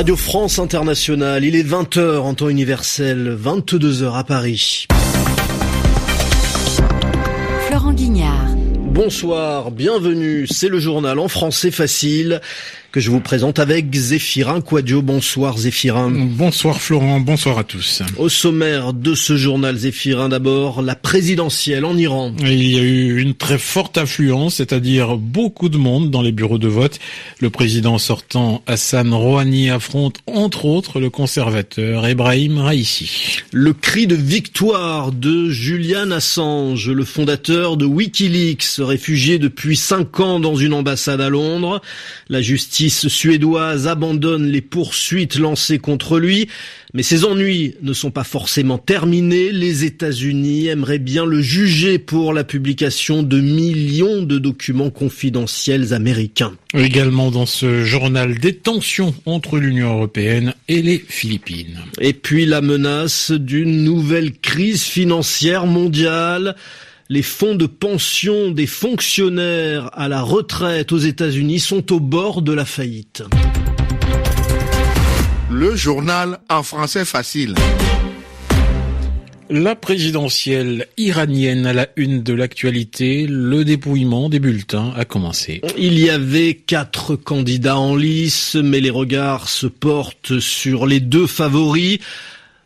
Radio France Internationale, il est 20h en temps universel, 22h à Paris. Florent Guignard. Bonsoir, bienvenue, c'est le journal en français facile que je vous présente avec Zéphirin Quadio. Bonsoir Zéphirin. Bonsoir Florent, bonsoir à tous. Au sommaire de ce journal Zéphirin d'abord, la présidentielle en Iran. Il y a eu une très forte affluence, c'est-à-dire beaucoup de monde dans les bureaux de vote. Le président sortant Hassan Rouhani affronte entre autres le conservateur Ebrahim Raisi. Le cri de victoire de Julian Assange, le fondateur de Wikileaks, réfugié depuis cinq ans dans une ambassade à Londres. La justice justice suédoise abandonne les poursuites lancées contre lui, mais ses ennuis ne sont pas forcément terminés. Les États-Unis aimeraient bien le juger pour la publication de millions de documents confidentiels américains. Également dans ce journal des tensions entre l'Union européenne et les Philippines. Et puis la menace d'une nouvelle crise financière mondiale les fonds de pension des fonctionnaires à la retraite aux États-Unis sont au bord de la faillite. Le journal en français facile. La présidentielle iranienne à la une de l'actualité, le dépouillement des bulletins a commencé. Il y avait quatre candidats en lice, mais les regards se portent sur les deux favoris.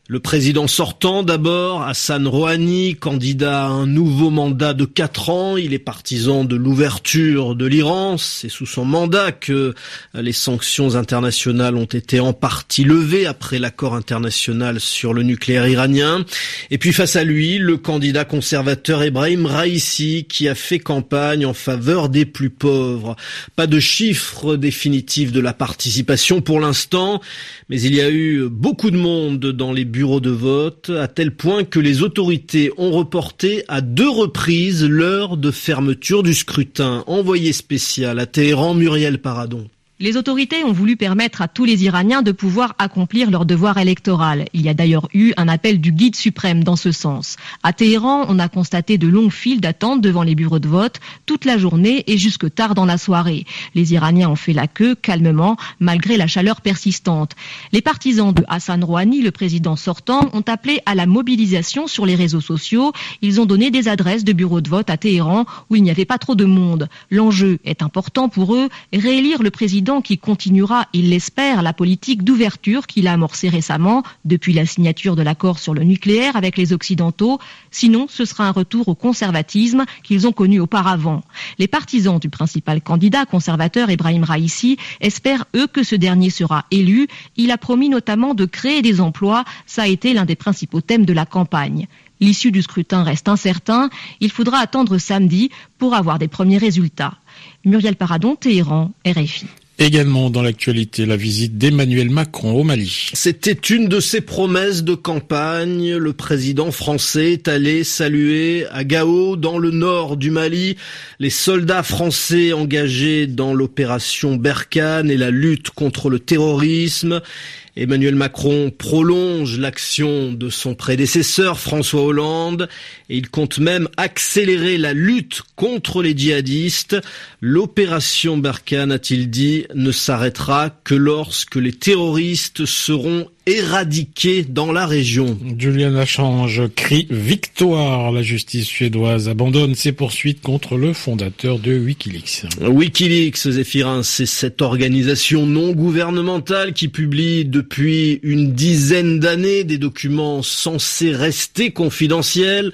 Le président sortant d'abord, Hassan Rouhani, candidat à un nouveau mandat de quatre ans, il est partisan de l'ouverture de l'Iran. C'est sous son mandat que les sanctions internationales ont été en partie levées après l'accord international sur le nucléaire iranien. Et puis face à lui, le candidat conservateur Ebrahim Raisi qui a fait campagne en faveur des plus pauvres. Pas de chiffres définitifs de la participation pour l'instant, mais il y a eu beaucoup de monde dans les bureaux de vote, à tel point que les autorités ont reporté à deux reprises l'heure de fermeture du scrutin. Envoyé spécial à Téhéran, Muriel Paradon. Les autorités ont voulu permettre à tous les Iraniens de pouvoir accomplir leur devoir électoral. Il y a d'ailleurs eu un appel du guide suprême dans ce sens. À Téhéran, on a constaté de longues files d'attente devant les bureaux de vote toute la journée et jusque tard dans la soirée. Les Iraniens ont fait la queue calmement malgré la chaleur persistante. Les partisans de Hassan Rouhani, le président sortant, ont appelé à la mobilisation sur les réseaux sociaux. Ils ont donné des adresses de bureaux de vote à Téhéran où il n'y avait pas trop de monde. L'enjeu est important pour eux, réélire le président qui continuera, il l'espère, la politique d'ouverture qu'il a amorcée récemment depuis la signature de l'accord sur le nucléaire avec les Occidentaux. Sinon, ce sera un retour au conservatisme qu'ils ont connu auparavant. Les partisans du principal candidat conservateur Ibrahim Raisi espèrent, eux, que ce dernier sera élu. Il a promis notamment de créer des emplois. Ça a été l'un des principaux thèmes de la campagne. L'issue du scrutin reste incertain. Il faudra attendre samedi pour avoir des premiers résultats. Muriel Paradon, Téhéran, RFI. Également dans l'actualité, la visite d'Emmanuel Macron au Mali. C'était une de ses promesses de campagne. Le président français est allé saluer à Gao, dans le nord du Mali, les soldats français engagés dans l'opération Berkane et la lutte contre le terrorisme. Emmanuel Macron prolonge l'action de son prédécesseur François Hollande et il compte même accélérer la lutte contre les djihadistes. L'opération Barkhane, a-t-il dit, ne s'arrêtera que lorsque les terroristes seront éradiqués dans la région. Julian Assange crie victoire. La justice suédoise abandonne ses poursuites contre le fondateur de Wikileaks. Wikileaks, Zéphirin, c'est cette organisation non gouvernementale qui publie depuis une dizaine d'années des documents censés rester confidentiels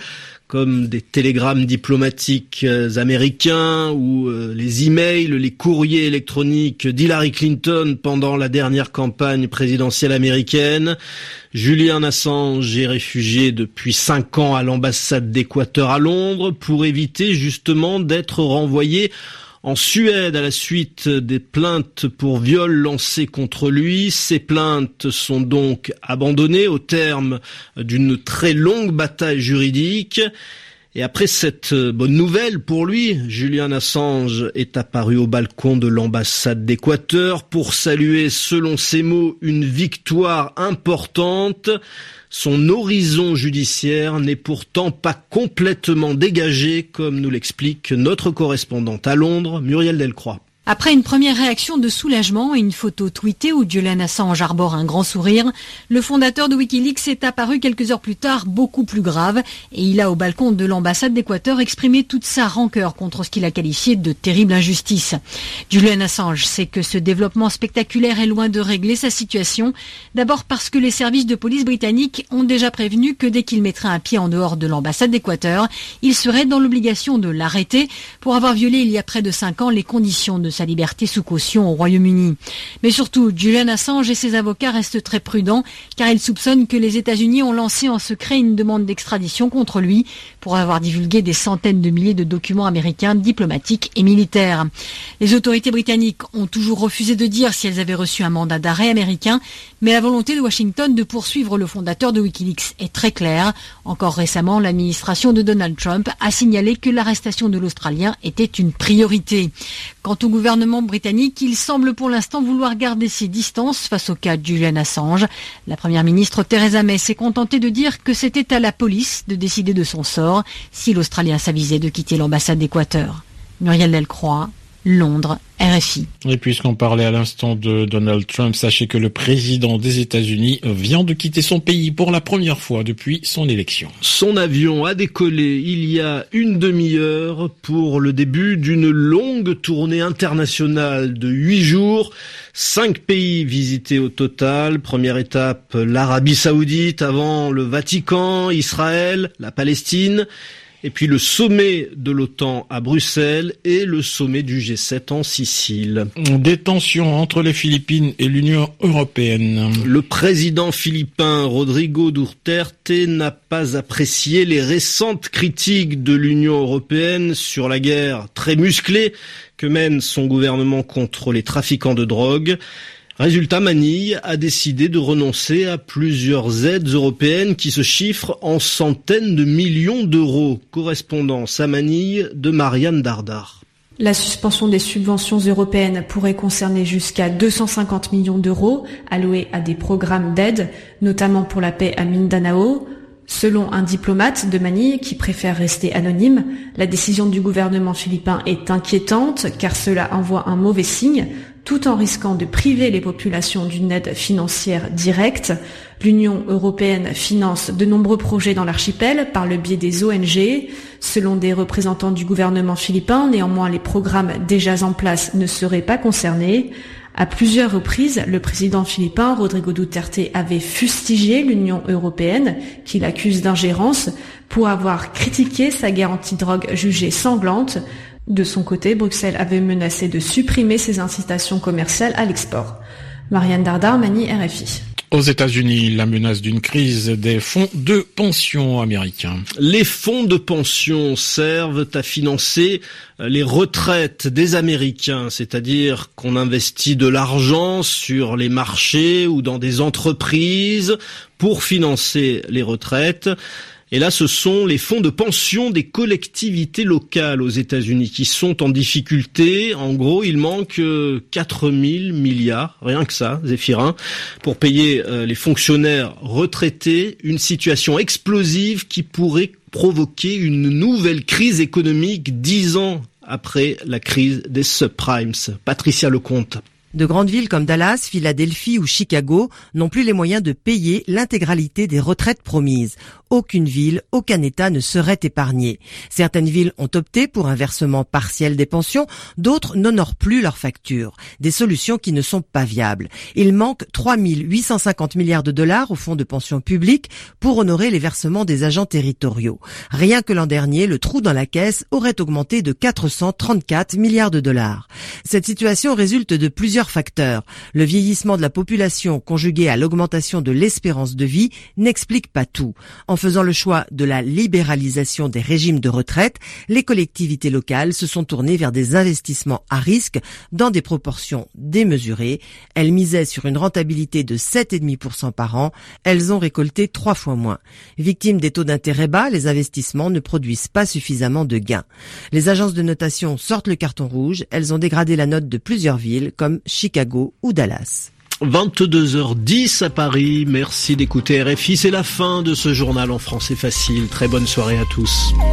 comme des télégrammes diplomatiques euh, américains ou euh, les emails, les courriers électroniques d'Hillary Clinton pendant la dernière campagne présidentielle américaine. Julian Assange est réfugié depuis cinq ans à l'ambassade d'Équateur à Londres pour éviter justement d'être renvoyé en Suède à la suite des plaintes pour viol lancées contre lui. Ces plaintes sont donc abandonnées au terme d'une très longue bataille juridique. Et après cette bonne nouvelle pour lui, Julian Assange est apparu au balcon de l'ambassade d'Équateur pour saluer, selon ses mots, une victoire importante. Son horizon judiciaire n'est pourtant pas complètement dégagé, comme nous l'explique notre correspondante à Londres, Muriel Delcroix. Après une première réaction de soulagement et une photo tweetée où Julian Assange arbore un grand sourire, le fondateur de Wikileaks est apparu quelques heures plus tard beaucoup plus grave et il a au balcon de l'ambassade d'Équateur exprimé toute sa rancœur contre ce qu'il a qualifié de terrible injustice. Julian Assange sait que ce développement spectaculaire est loin de régler sa situation, d'abord parce que les services de police britanniques ont déjà prévenu que dès qu'il mettrait un pied en dehors de l'ambassade d'Équateur, il serait dans l'obligation de l'arrêter pour avoir violé il y a près de cinq ans les conditions de sa liberté sous caution au Royaume-Uni. Mais surtout, Julian Assange et ses avocats restent très prudents car ils soupçonnent que les États-Unis ont lancé en secret une demande d'extradition contre lui pour avoir divulgué des centaines de milliers de documents américains diplomatiques et militaires. Les autorités britanniques ont toujours refusé de dire si elles avaient reçu un mandat d'arrêt américain, mais la volonté de Washington de poursuivre le fondateur de Wikileaks est très claire. Encore récemment, l'administration de Donald Trump a signalé que l'arrestation de l'Australien était une priorité. Quant au gouvernement britannique, il semble pour l'instant vouloir garder ses distances face au cas de Julian Assange. La première ministre Theresa May s'est contentée de dire que c'était à la police de décider de son sort si l'Australien s'avisait de quitter l'ambassade d'Équateur. Muriel Delcroix, Londres, RFI. Et puisqu'on parlait à l'instant de Donald Trump, sachez que le président des États-Unis vient de quitter son pays pour la première fois depuis son élection. Son avion a décollé il y a une demi-heure pour le début d'une longue tournée internationale de huit jours. Cinq pays visités au total. Première étape, l'Arabie Saoudite avant le Vatican, Israël, la Palestine et puis le sommet de l'OTAN à Bruxelles et le sommet du G7 en Sicile. Des tensions entre les Philippines et l'Union européenne. Le président philippin Rodrigo Duterte n'a pas apprécié les récentes critiques de l'Union européenne sur la guerre très musclée que mène son gouvernement contre les trafiquants de drogue. Résultat, Manille a décidé de renoncer à plusieurs aides européennes qui se chiffrent en centaines de millions d'euros. Correspondance à Manille de Marianne Dardar. La suspension des subventions européennes pourrait concerner jusqu'à 250 millions d'euros alloués à des programmes d'aide, notamment pour la paix à Mindanao, Selon un diplomate de Manille qui préfère rester anonyme, la décision du gouvernement philippin est inquiétante car cela envoie un mauvais signe tout en risquant de priver les populations d'une aide financière directe. L'Union européenne finance de nombreux projets dans l'archipel par le biais des ONG. Selon des représentants du gouvernement philippin, néanmoins les programmes déjà en place ne seraient pas concernés. À plusieurs reprises, le président philippin Rodrigo Duterte avait fustigé l'Union européenne, qu'il accuse d'ingérence, pour avoir critiqué sa guerre anti-drogue jugée sanglante. De son côté, Bruxelles avait menacé de supprimer ses incitations commerciales à l'export. Marianne Dardar, Mani RFI. Aux États-Unis, la menace d'une crise des fonds de pension américains. Les fonds de pension servent à financer les retraites des Américains, c'est-à-dire qu'on investit de l'argent sur les marchés ou dans des entreprises pour financer les retraites. Et là, ce sont les fonds de pension des collectivités locales aux États-Unis qui sont en difficulté. En gros, il manque 4 euh, 000 milliards, rien que ça, Zéphirin, pour payer euh, les fonctionnaires retraités. Une situation explosive qui pourrait provoquer une nouvelle crise économique dix ans après la crise des subprimes. Patricia Lecomte. De grandes villes comme Dallas, Philadelphie ou Chicago n'ont plus les moyens de payer l'intégralité des retraites promises aucune ville, aucun État ne serait épargné. Certaines villes ont opté pour un versement partiel des pensions, d'autres n'honorent plus leurs factures. Des solutions qui ne sont pas viables. Il manque 3 850 milliards de dollars au fonds de pension publique pour honorer les versements des agents territoriaux. Rien que l'an dernier, le trou dans la caisse aurait augmenté de 434 milliards de dollars. Cette situation résulte de plusieurs facteurs. Le vieillissement de la population conjugué à l'augmentation de l'espérance de vie n'explique pas tout faisant le choix de la libéralisation des régimes de retraite, les collectivités locales se sont tournées vers des investissements à risque dans des proportions démesurées. Elles misaient sur une rentabilité de 7,5% par an. Elles ont récolté trois fois moins. Victimes des taux d'intérêt bas, les investissements ne produisent pas suffisamment de gains. Les agences de notation sortent le carton rouge. Elles ont dégradé la note de plusieurs villes comme Chicago ou Dallas. 22h10 à Paris. Merci d'écouter RFI. C'est la fin de ce journal en français facile. Très bonne soirée à tous.